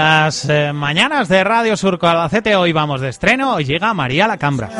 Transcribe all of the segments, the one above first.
las eh, mañanas de Radio Surco Albacete. Hoy vamos de estreno, hoy llega María la Cambra.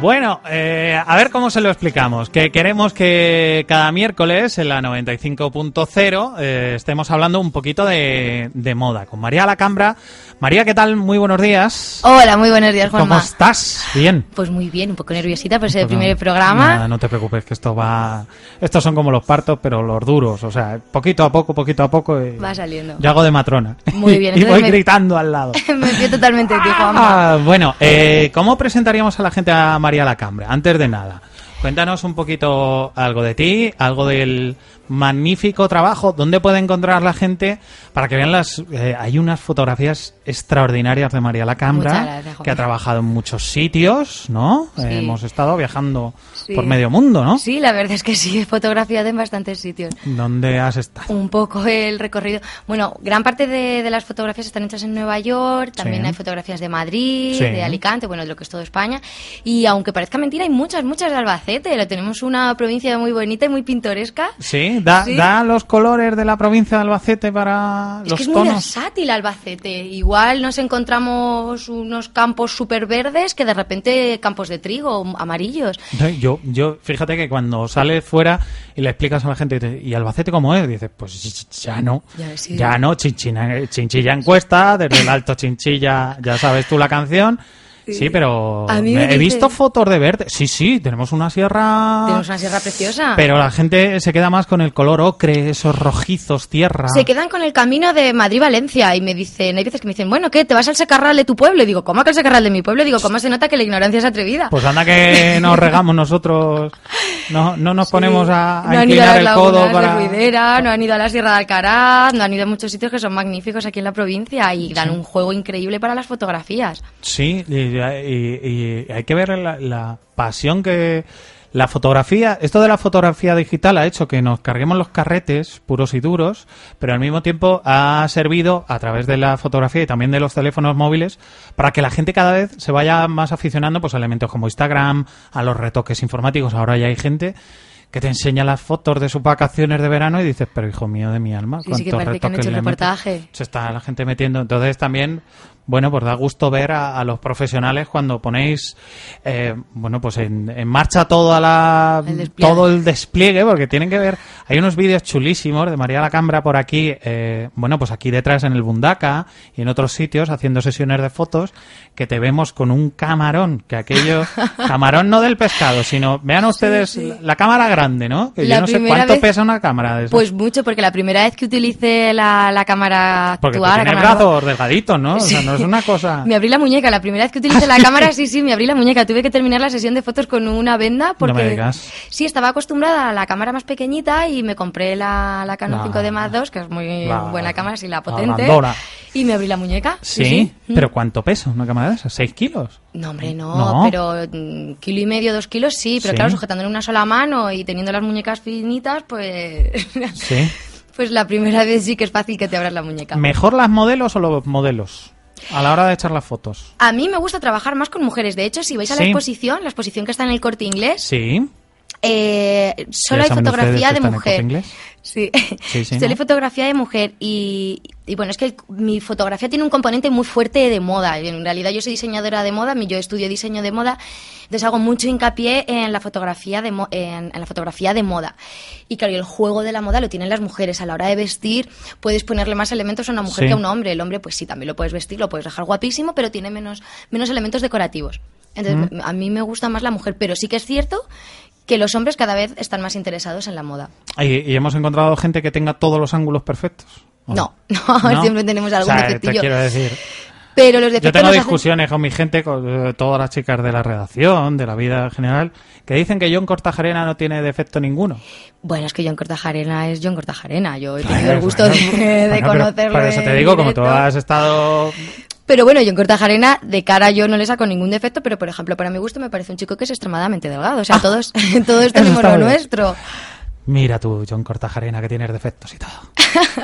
Bueno, eh, a ver cómo se lo explicamos. Que queremos que cada miércoles en la 95.0 eh, estemos hablando un poquito de, de moda con María la Cambra. María, ¿qué tal? Muy buenos días. Hola, muy buenos días, ¿Cómo Juanma. estás? Bien. Pues muy bien, un poco nerviosita por ser el Pues primer programa. Nada, no te preocupes, que esto va. Estos son como los partos, pero los duros. O sea, poquito a poco, poquito a poco. y- Va saliendo. Yo hago de matrona. Muy bien, y voy me- gritando al lado. Me fío totalmente de ti, Juanma. Ah, bueno, eh, ¿cómo presentaríamos a la gente a María la Cambra? Antes de nada, cuéntanos un poquito algo de ti, algo del magnífico trabajo, dónde puede encontrar la gente para que vean las... eh, hay unas fotografías extraordinarias de María la Muchas Cambra, gracias, Juan. que ha trabajado en muchos sitios, ¿no? Sí. Eh, hemos estado viajando Sí. por medio mundo, ¿no? Sí, la verdad es que sí, he fotografiado en bastantes sitios. ¿Dónde has estado? Un poco el recorrido. Bueno, gran parte de, de las fotografías están hechas en Nueva York, también Sí. hay fotografías de Madrid, de Alicante, bueno, de lo que es todo España. Y aunque parezca mentira, hay muchas, muchas de Albacete. Lo tenemos una provincia muy bonita y muy pintoresca. Sí, da, Sí. da los colores de la provincia de Albacete para Es los que es muy versátil Albacete. Igual nos encontramos unos campos súper verdes que de repente campos de trigo amarillos. Yo, yo, fíjate que cuando sales fuera y le explicas a la gente, te- ¿y Albacete cómo es? Dices, pues ya no. Ya, sí. Ya no, Chinchina- Chinchilla encuesta, desde el Alto Chinchilla, ya sabes tú la canción. Sí, pero A mí me- me he dice- visto fotos de verde. Sí, sí, tenemos una sierra. Tenemos una sierra preciosa. Pero la gente se queda más con el color ocre, esos rojizos, tierra. Se quedan con el camino de Madrid-Valencia y me dicen, hay veces que me dicen, bueno, ¿qué? ¿Te vas al secarral de tu pueblo? Y digo, ¿cómo que al secarral de mi pueblo? Y digo, ¿cómo se nota que la ignorancia es atrevida? Pues anda que nos regamos nosotros. No, no nos ponemos a, a no han ido a las codo para. de Ruidera, no han ido a la Sierra de Alcaraz, no han ido a muchos sitios que son magníficos aquí en la provincia y dan un juego increíble para las fotografías. Sí, y, y- y hay que ver la, la pasión que la fotografía, esto de la fotografía digital ha hecho que nos carguemos los carretes puros y duros, pero al mismo tiempo ha servido a través de la fotografía y también de los teléfonos móviles para que la gente cada vez se vaya más aficionando pues a elementos como Instagram, a los retoques informáticos. Ahora ya hay gente que te enseña las fotos de sus vacaciones de verano y dices, pero hijo mío de mi alma, Sí, sí, que ¿cuántos parece que han retoques hecho le metes?". reportaje. se está la gente metiendo. Entonces también, bueno, pues da gusto ver a, a los profesionales cuando ponéis, eh, bueno, pues en, en marcha toda la, El todo el despliegue, porque tienen que ver, hay unos vídeos chulísimos de María la Cambra por aquí, eh, bueno, pues aquí detrás en el Bundaca y en otros sitios haciendo sesiones de fotos que te vemos con un camarón, que aquello, camarón no del pescado, sino, vean ustedes sí. La, la cámara grande, ¿no? Que La yo no sé cuánto vez- pesa una cámara de. Pues mucho, porque la primera vez que utilicé la, la cámara porque tú actual, la tienes cámara- brazos delgaditos, ¿no? O sea, no es una cosa... Me abrí la muñeca, la primera vez que utilicé la cámara, sí, sí, me abrí la muñeca. Tuve que terminar la sesión de fotos con una venda porque me digas. sí, estaba acostumbrada a la cámara más pequeñita y me compré la, la Canon La- 5D Mark II, que es muy buena cámara, sí, la potente. y me abrí la muñeca. Sí, pero ¿cuánto pesa una cámara de esas? ¿Seis kilos? No, hombre, no, No. pero mm, kilo y medio, dos kilos sí, pero Sí. claro, sujetando en una sola mano y teniendo las muñecas finitas, pues... Sí. pues la primera vez sí que es fácil que te abras la muñeca. ¿Mejor las modelos o los modelos? A la hora de echar las fotos. A mí me gusta trabajar más con mujeres. De hecho, si vais a la Sí. exposición, la exposición que está en el corte inglés, Sí. eh, solo hay fotografía de está en el mujer. Sí, Sí, sí, ¿no? fotografía de mujer y, y bueno, es que el- mi fotografía tiene un componente muy fuerte de moda. En realidad yo soy diseñadora de moda, yo estudio diseño de moda, entonces hago mucho hincapié en la fotografía de, mo- en, en la fotografía de moda. Y claro, el juego de la moda lo tienen las mujeres. A la hora de vestir puedes ponerle más elementos a una mujer Sí. que a un hombre. El hombre pues sí, también lo puedes vestir, lo puedes dejar guapísimo, pero tiene menos, menos elementos decorativos. Entonces Mm. a mí me gusta más la mujer, pero sí que es cierto que los hombres cada vez están más interesados en la moda. ¿Y, y hemos encontrado gente que tenga todos los ángulos perfectos? ¿O No, no, siempre tenemos algún o sea, te defectillo. quiero decir, Pero los yo tengo hacen- discusiones con mi gente, con eh, todas las chicas de la redacción, de la vida en general, que dicen que John Cortajarena no tiene defecto ninguno. Bueno, es que John Cortajarena es John Cortajarena. Yo he tenido el gusto de, de bueno, conocerlo. Por eso te digo, como tú has estado... Pero bueno, John Cortajarena, de cara yo no le saco ningún defecto, pero por ejemplo, para mi gusto me parece un chico que es extremadamente delgado. O sea, todos, todos tenemos lo bien. nuestro. Mira tú, John Cortajarena, que tienes defectos y todo.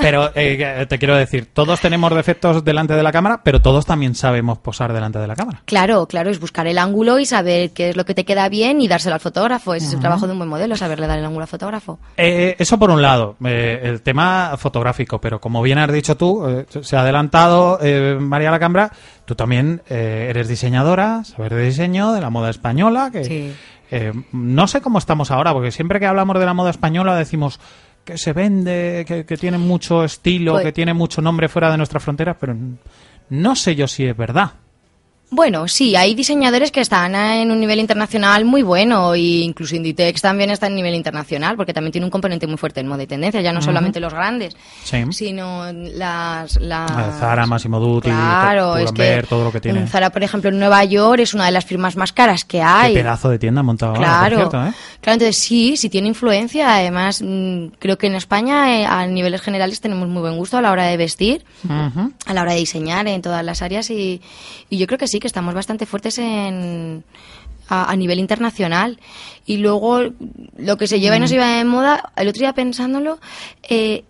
Pero eh, que- te quiero decir, todos tenemos defectos delante de la cámara, pero todos también sabemos posar delante de la cámara. Claro, claro, es buscar el ángulo y saber qué es lo que te queda bien y dárselo al fotógrafo. Ese es el trabajo de un buen modelo, saberle dar el ángulo al fotógrafo. Eh, eso por un lado, eh, el tema fotográfico, pero como bien has dicho tú, eh, se ha adelantado eh, María Lacambra, tú también eh, eres diseñadora, saber de diseño, de la moda española, que Sí. Eh, no sé cómo estamos ahora, porque siempre que hablamos de la moda española decimos que se vende, que, que tiene mucho estilo, Pues- que tiene mucho nombre fuera de nuestras fronteras, pero no sé yo si es verdad. Bueno, sí, hay diseñadores que están en un nivel internacional muy bueno e incluso Inditex también está en nivel internacional porque también tiene un componente muy fuerte en moda y tendencia, ya no solamente los grandes, Sí. sino las... las... Zara, Massimo Dutti, claro, es que todo lo que tiene. Zara, por ejemplo, en Nueva York es una de las firmas más caras que hay. Qué pedazo de tienda ahora, Claro, cierto, ¿eh? claro, entonces sí, sí tiene influencia. Además, mm, creo que en España, eh, a niveles generales, tenemos muy buen gusto a la hora de vestir, a la hora de diseñar en todas las áreas y, y yo creo que sí, que estamos bastante fuertes en, a, a nivel internacional. Y luego, lo que se lleva y no se lleva de moda, el otro día pensándolo, eh,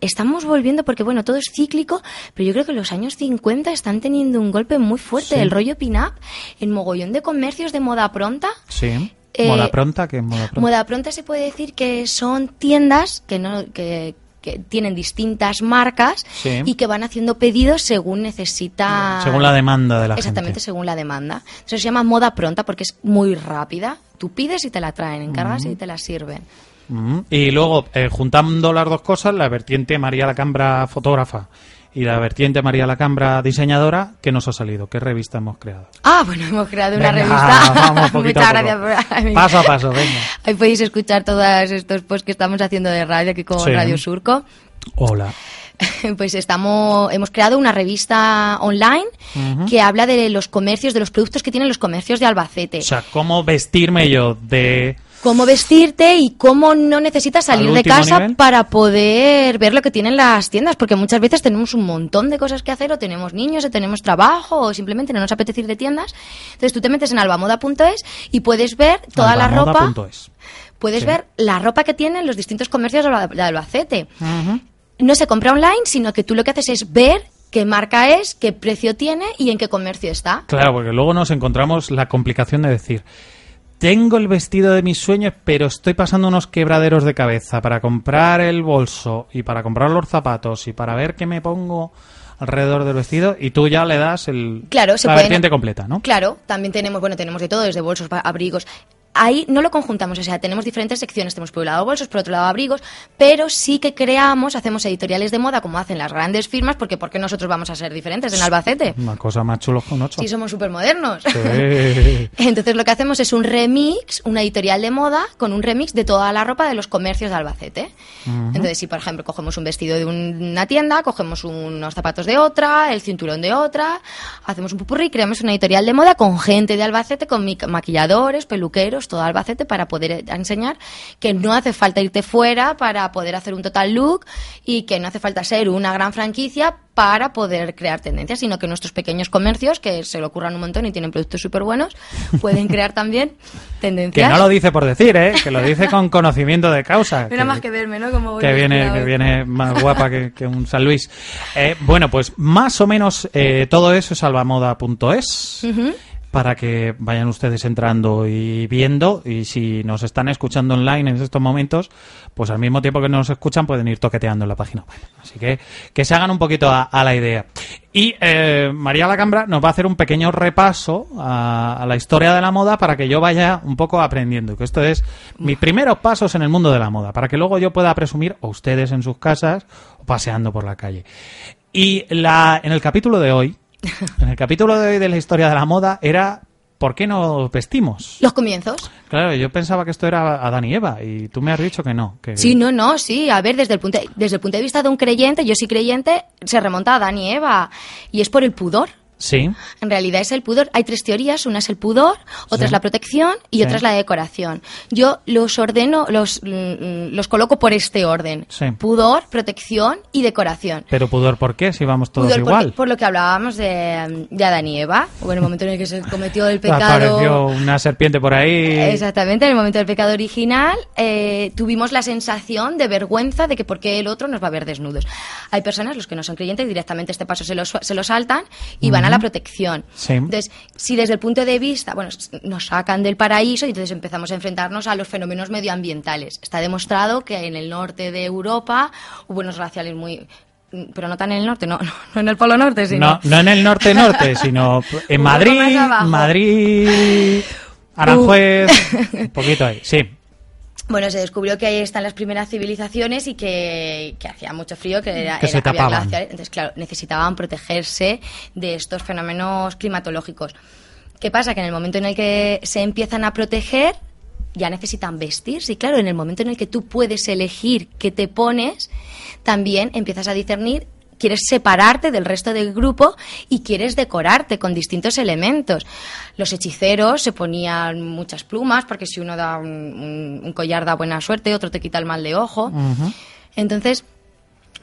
Estamos volviendo porque, bueno, todo es cíclico, pero yo creo que los años 50 están teniendo un golpe muy fuerte. Sí. El rollo pin-up, en mogollón de comercios de moda pronta, Sí. Eh, moda pronta, que moda pronta. Moda pronta se puede decir que son tiendas que no que, que tienen distintas marcas Sí. y que van haciendo pedidos según necesita Según la demanda de la exactamente gente. según la demanda Entonces se llama moda pronta porque es muy rápida tú pides y te la traen encargas y te la sirven Mm. Y luego, eh, juntando las dos cosas, la vertiente María Lacambra fotógrafa y la vertiente María Lacambra diseñadora, ¿qué nos ha salido? ¿Qué revista hemos creado? ah bueno hemos creado una revista vamos poquito muchas gracias por- Paso a paso, venga. ahí podéis escuchar todos estos posts que estamos haciendo de radio aquí con Sí. Radio Surco Hola. pues estamos hemos creado una revista online que habla de los comercios, de los productos que tienen los comercios de Albacete. O sea, ¿cómo vestirme yo de... cómo vestirte y cómo no necesitas ¿Al salir de casa nivel? para poder ver lo que tienen las tiendas, porque muchas veces tenemos un montón de cosas que hacer, o tenemos niños, o tenemos trabajo, o simplemente no nos apetece ir de tiendas. Entonces tú te metes en albamoda.es y puedes ver toda la ropa, albamoda.es? puedes Sí. ver la ropa que tienen los distintos comercios de Alba- de Albacete. No se compra online, sino que tú lo que haces es ver qué marca es, qué precio tiene y en qué comercio está. Claro, porque luego nos encontramos la complicación de decir, tengo el vestido de mis sueños, pero estoy pasando unos quebraderos de cabeza para comprar el bolso y para comprar los zapatos y para ver qué me pongo alrededor del vestido y tú ya le das el, Claro, se la pueden- vertiente completa, ¿no? Claro, también tenemos, bueno, tenemos de todo, desde bolsos, abrigos. Ahí no lo conjuntamos, o sea, tenemos diferentes secciones. Tenemos por un lado bolsos, por otro lado abrigos, pero sí que creamos, hacemos editoriales de moda como hacen las grandes firmas, porque ¿por qué nosotros vamos a ser diferentes en Albacete? Una cosa más chulo un ocho. Sí, somos súper modernos. Sí. Entonces lo que hacemos es un remix, una editorial de moda con un remix de toda la ropa de los comercios de Albacete. Entonces si por ejemplo cogemos un vestido de una tienda, cogemos unos zapatos de otra, el cinturón de otra, hacemos un pupurrí, creamos una editorial de moda con gente de Albacete, con maquilladores, peluqueros, todo Albacete para poder eh, enseñar que no hace falta irte fuera para poder hacer un total look y que no hace falta ser una gran franquicia para poder crear tendencias, sino que nuestros pequeños comercios, que se lo ocurran un montón y tienen productos súper buenos, pueden crear también Que tendencias. no lo dice por decir, ¿eh? Que lo dice con conocimiento de causa. Mira que- más que verme, ¿no? Como que viene, que viene más guapa que, que un San Luis. Eh, bueno, pues más o menos eh, todo eso es albamoda.es. para que vayan ustedes entrando y viendo. Y si nos están escuchando online en estos momentos, pues al mismo tiempo que nos escuchan pueden ir toqueteando en la página. Así que que se hagan un poquito a, a la idea. Y eh, María Lacambra nos va a hacer un pequeño repaso a, a la historia de la moda para que yo vaya un poco aprendiendo. Que esto es mis primeros pasos en el mundo de la moda, para que luego yo pueda presumir, o ustedes en sus casas, o paseando por la calle. Y la, en el capítulo de hoy, en el capítulo de hoy de la historia de la moda, era ¿por qué nos vestimos? Los comienzos. Claro, yo pensaba que esto era Adán y Eva, y tú me has dicho que no. Que... Sí, no, no, sí. A ver, desde el, punto, desde el punto de vista de un creyente, yo soy creyente, se remonta a Adán y Eva. Y es por el pudor. Sí. En realidad es el pudor. Hay tres teorías. Una es el pudor, otra Sí. es la protección y Sí. otra es la decoración. Yo los ordeno, los, mm, los coloco por este orden. Sí. Pudor, protección y decoración. Pero pudor, ¿por qué? Si vamos todos Pudor igual. porque- por lo que hablábamos de, de Adán y Eva. O en el momento en el que se cometió el pecado... Apareció una serpiente por ahí. Exactamente, en el momento del pecado original eh, tuvimos la sensación de vergüenza de que por qué el otro nos va a ver desnudos. Hay personas, los que no son creyentes, directamente este paso se lo, se lo saltan y van a la protección. Sí. Entonces, si desde el punto de vista, bueno, nos sacan del paraíso y entonces empezamos a enfrentarnos a los fenómenos medioambientales. Está demostrado que en el norte de Europa hubo unos glaciales muy... Pero no tan en el norte, no, no, no en el Polo Norte, sino... No, no en el norte-norte, sino en Madrid. Madrid, Aranjuez, un poquito ahí, sí. Bueno, se descubrió que ahí están las primeras civilizaciones y que, que hacía mucho frío, que, era, Que era- tapaban. Entonces, claro, necesitaban protegerse de estos fenómenos climatológicos. ¿Qué pasa? Que en el momento en el que se empiezan a proteger, ya necesitan vestirse. Y claro, en el momento en el que tú puedes elegir qué te pones, también empiezas a discernir quieres separarte del resto del grupo y quieres decorarte con distintos elementos. Los hechiceros se ponían muchas plumas porque si uno da un, un- un collar da buena suerte, otro te quita el mal de ojo. Entonces,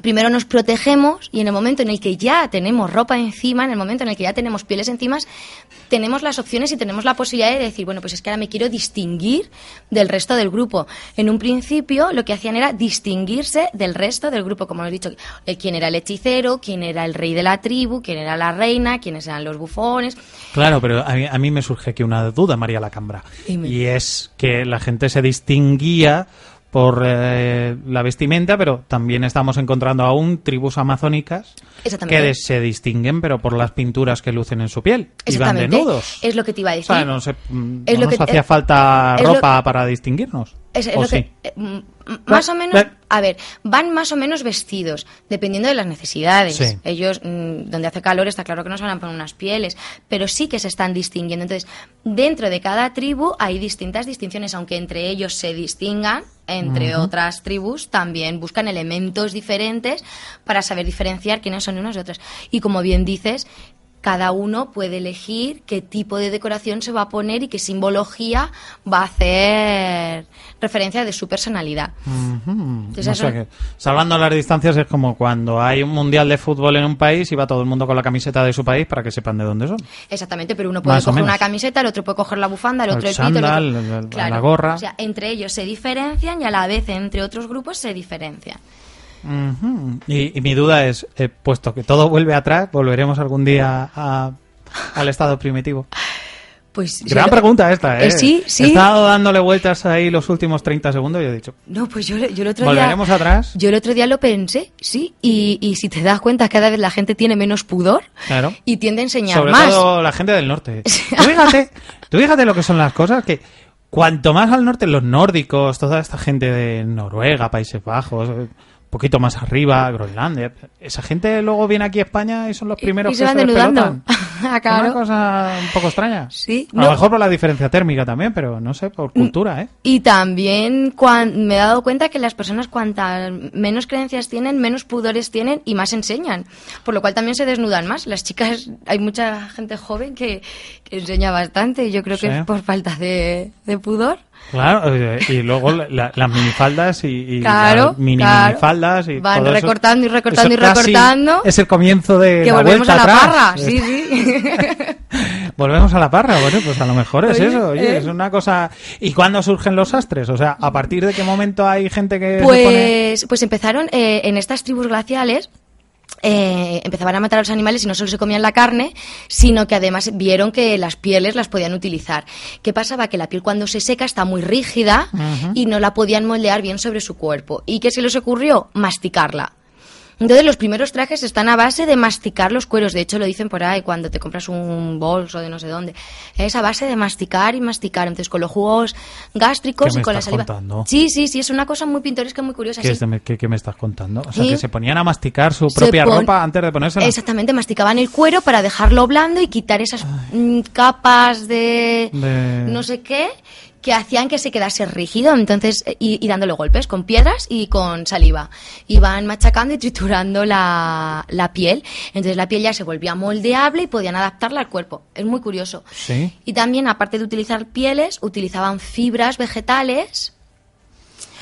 primero nos protegemos y en el momento en el que ya tenemos ropa encima, en el momento en el que ya tenemos pieles encima, tenemos las opciones y tenemos la posibilidad de decir, bueno, pues es que ahora me quiero distinguir del resto del grupo. En un principio lo que hacían era distinguirse del resto del grupo, como he dicho, eh, quién era el hechicero, quién era el rey de la tribu, quién era la reina, quiénes eran los bufones. Claro, pero a mí, a mí me surge aquí una duda, María Lacambra. Dime. Y es que la gente se distinguía por eh, la vestimenta, pero también estamos encontrando aún tribus amazónicas que se distinguen, pero por las pinturas que lucen en su piel. Y van desnudos. Es lo que te iba a O decir. sea, no, se- mm, no nos que- hacía falta lo- ropa para distinguirnos. Es, es ¿O lo sí? que, eh, más o menos, a ver, van más o menos vestidos, dependiendo de las necesidades. Sí. Ellos, mm, donde hace calor, está claro que no se van a poner unas pieles, pero sí que se están distinguiendo. Entonces, dentro de cada tribu hay distintas distinciones, aunque entre ellos se distingan, entre otras tribus también buscan elementos diferentes para saber diferenciar quiénes son unos de otros. Y como bien dices, cada uno puede elegir qué tipo de decoración se va a poner y qué simbología va a hacer referencia de su personalidad. Ujú. Entonces, O sea que, salvando las distancias, es como cuando hay un mundial de fútbol en un país y va todo el mundo con la camiseta de su país para que sepan de dónde son. Exactamente, pero uno puede Más coger una camiseta, el otro puede coger la bufanda, el otro el, pito, el otro- chándal, el- el- la gorra. O sea, entre ellos se diferencian y a la vez entre otros grupos se diferencian. Y, y mi duda es, eh, puesto que todo vuelve atrás, ¿volveremos algún día a- al estado primitivo? Pues Gran yo- pregunta esta, ¿eh? Eh, sí, sí. He estado dándole vueltas ahí los últimos 30 segundos y he dicho, No, pues yo, yo el otro día... ¿volveremos atrás? Yo el otro día lo pensé, sí, y, y si te das cuenta, cada vez la gente tiene menos pudor Claro. y tiende a enseñar Sobre más. todo la gente del norte. Tú fíjate, tú fíjate lo que son las cosas que cuanto más al norte, los nórdicos, toda esta gente de Noruega, Países Bajos, poquito más arriba, Groenlandia, esa gente luego viene aquí a España y son los primeros y que se van despelotan. Ah, claro. Una cosa un poco extraña. Sí, A lo mejor por la diferencia térmica también, pero no sé, por cultura, ¿eh? Y también cuan- me he dado cuenta que las personas cuantas menos creencias tienen, menos pudores tienen y más enseñan. Por lo cual también se desnudan más. Las chicas, hay mucha gente joven que, que enseña bastante y yo creo que es por falta de, de pudor. Claro, eh, y luego la- la- las minifaldas y, y Claro, las mini claro. minifaldas y Van todo eso. recortando y recortando Eso y recortando. Es el comienzo de que la volvemos vuelta a la atrás. parra, sí, sí. Volvemos a la parra, bueno, pues a lo mejor es Oye, eso, oye, eh. es una cosa... ¿Y cuándo surgen los sastres? O sea, ¿a partir de qué momento hay gente que pone...? Pues, pues empezaron eh, en estas tribus glaciales. Eh, empezaban a matar a los animales y no solo se comían la carne, sino que además vieron que las pieles las podían utilizar. ¿Qué pasaba? Que la piel cuando se seca está muy rígida y no la podían moldear bien sobre su cuerpo. ¿Y qué se les ocurrió? Masticarla. Entonces los primeros trajes están a base de masticar los cueros. De hecho lo dicen por ahí cuando te compras un bolso de no sé dónde. Es a base de masticar y masticar. Entonces con los jugos gástricos ¿Qué me y con la estás saliva. contando? Sí, sí, sí, es una cosa muy pintoresca, muy curiosa. ¿Qué, sí. es de- qué- qué me estás contando? O sea, Sí. que se ponían a masticar su propia pon- ropa antes de ponérsela. Exactamente, masticaban el cuero para dejarlo blando y quitar esas mm, capas de, De- no sé qué que hacían que se quedase rígido, entonces eh, y, y dándole golpes con piedras y con saliva. Iban machacando y triturando la, la piel, entonces la piel ya se volvía moldeable y podían adaptarla al cuerpo. Es muy curioso. Sí. Y también, aparte de utilizar pieles, utilizaban fibras vegetales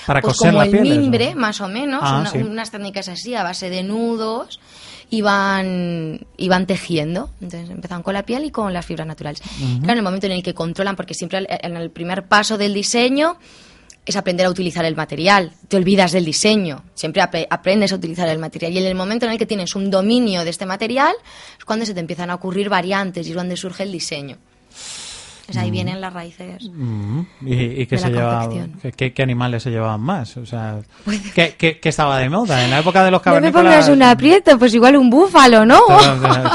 Para pues coser como la el piel. ¿no? mimbre, más o menos, Ah, una- sí. unas técnicas así, a base de nudos, iban, iban tejiendo. Entonces empezaban con la piel y con las fibras naturales. Claro, en el momento en el que controlan, porque siempre el- en el primer paso del diseño es aprender a utilizar el material. Te olvidas del diseño, siempre apre- aprendes a utilizar el material. Y en el momento en el que tienes un dominio de este material, es cuando se te empiezan a ocurrir variantes y es donde surge el diseño. Pues ahí vienen las raíces. Mm, ¿Y, y qué se qué, qué- animales se llevaban más? O sea, ¿qué, qué- qué estaba de moda? En la época de los No me cavernícolas... pongas un aprieto, pues igual un búfalo, ¿no?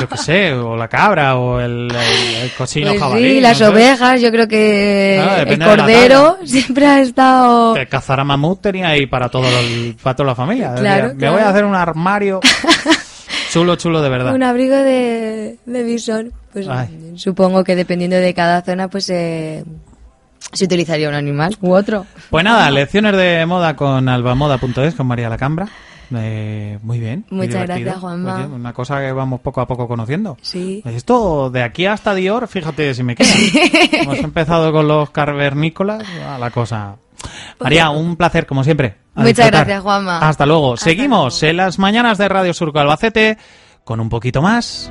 Yo qué sé, o la cabra, o el, el, el cochino Pues jabalí. sí, las no sé. ovejas, yo creo que Ah, el cordero siempre ha estado... Que cazar a mamut tenía ahí para, todo el- para toda la familia. Claro, Decía, Me claro. voy a hacer un armario chulo, chulo de verdad. Un abrigo de, de bisón. Pues Ay. supongo que dependiendo de cada zona, pues eh, se utilizaría un animal u otro. Pues nada, lecciones de moda con albamoda.es con María Lacambra. Eh, muy bien. Muchas gracias, Juanma. Oye, una cosa que vamos poco a poco conociendo. Sí. Esto de aquí hasta Dior, fíjate si me queda. Hemos empezado con los carvernícolas, a la cosa. María, un placer como siempre. Muchas disfrutar. gracias, Juanma. Hasta luego. Hasta Seguimos en las mañanas de Radio Surco Albacete con un poquito más.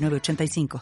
906985.